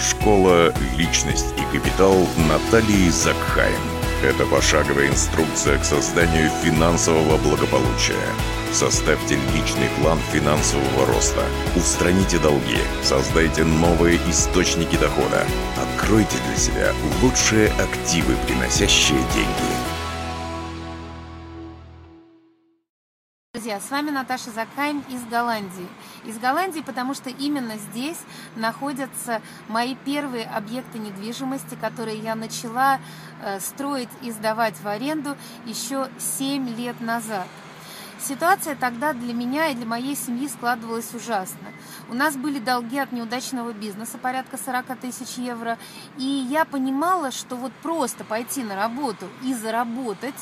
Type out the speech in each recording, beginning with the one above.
Школа «Личность и капитал» Натальи Закхайм. Это пошаговая инструкция к созданию финансового благополучия. Составьте личный план финансового роста. Устраните долги. Создайте новые источники дохода. Откройте для себя лучшие активы, приносящие деньги. Друзья, с вами Наташа Закайм из Голландии. Из Голландии, потому что именно здесь находятся мои первые объекты недвижимости, которые я начала э, строить и сдавать в аренду еще 7 лет назад. Ситуация тогда для меня и для моей семьи складывалась ужасно. У нас были долги от неудачного бизнеса, порядка 40 тысяч евро, и я понимала, что вот просто пойти на работу и заработать,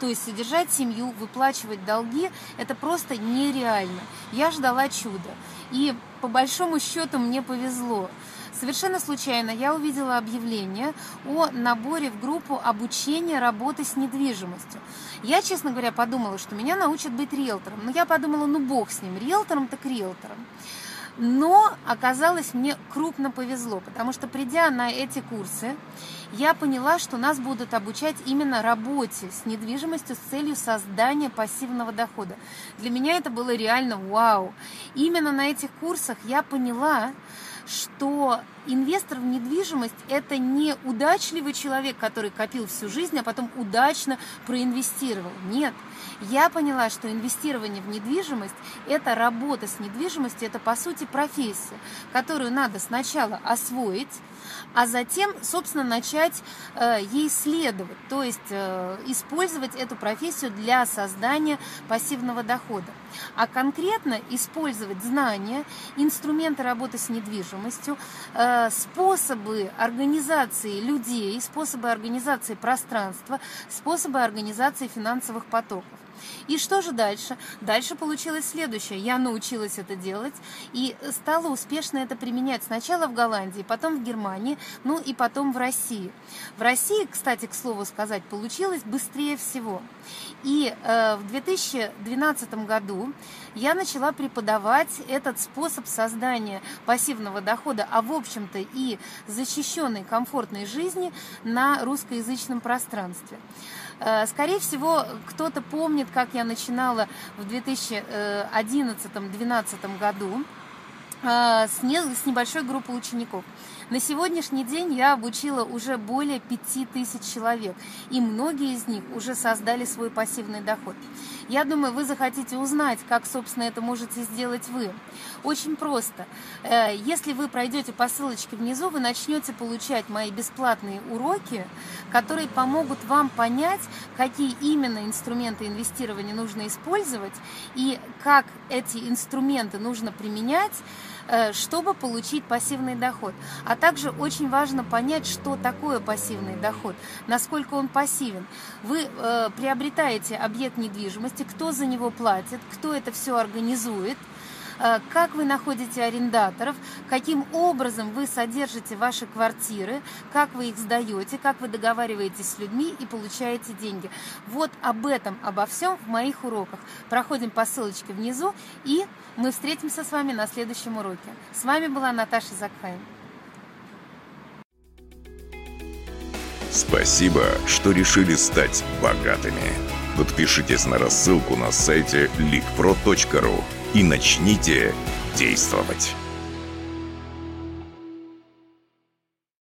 то есть содержать семью, выплачивать долги, это просто нереально. Я ждала чуда. И по большому счету мне повезло. Совершенно случайно я увидела объявление о наборе в группу обучения работы с недвижимостью. Я, честно говоря, подумала, что меня научат быть риэлтором. Но я подумала, ну бог с ним, риэлтором так риэлтором. Но оказалось, мне крупно повезло, потому что придя на эти курсы, я поняла, что нас будут обучать именно работе с недвижимостью с целью создания пассивного дохода. Для меня это было реально вау. Именно на этих курсах я поняла, что инвестор в недвижимость – это не удачливый человек, который копил всю жизнь, а потом удачно проинвестировал. Нет. Я поняла, что инвестирование в недвижимость – это работа с недвижимостью, это, по сути, профессия, которую надо сначала освоить, а затем, собственно, начать э, ей следовать, то есть э, использовать эту профессию для создания пассивного дохода. А конкретно использовать знания, инструменты работы с недвижимостью, э, способы организации людей, способы организации пространства, способы организации финансовых потоков. И что же дальше? Дальше получилось следующее. Я научилась это делать и стала успешно это применять сначала в Голландии, потом в Германии, ну и потом в России. В России, кстати, к слову сказать, получилось быстрее всего. И э, в 2012 году я начала преподавать этот способ создания пассивного дохода, а в общем-то и защищенной комфортной жизни на русскоязычном пространстве. Э, скорее всего, кто-то помнит, как я начинала в 2011-2012 году э, с небольшой группой учеников. На сегодняшний день я обучила уже более 5000 человек, и многие из них уже создали свой пассивный доход. Я думаю, вы захотите узнать, как, собственно, это можете сделать вы. Очень просто. Э, если вы пройдете по ссылочке внизу, вы начнете получать мои бесплатные уроки, которые помогут вам понять, какие именно инструменты инвестирования нужно использовать и как эти инструменты нужно применять Э, чтобы получить пассивный доход. А также очень важно понять, что такое пассивный доход, насколько он пассивен. Вы э, приобретаете объект недвижимости, кто за него платит, кто это все организует – Э, как вы находите арендаторов, каким образом вы содержите ваши квартиры, как вы их сдаете, как вы договариваетесь с людьми и получаете деньги. Вот об этом, обо всем в моих уроках. Проходим по ссылочке внизу, и мы встретимся с вами на следующем уроке. С вами была Наташа Закхайм. Спасибо, что решили стать богатыми. Подпишитесь на рассылку на сайте leakpro.ru и начните действовать.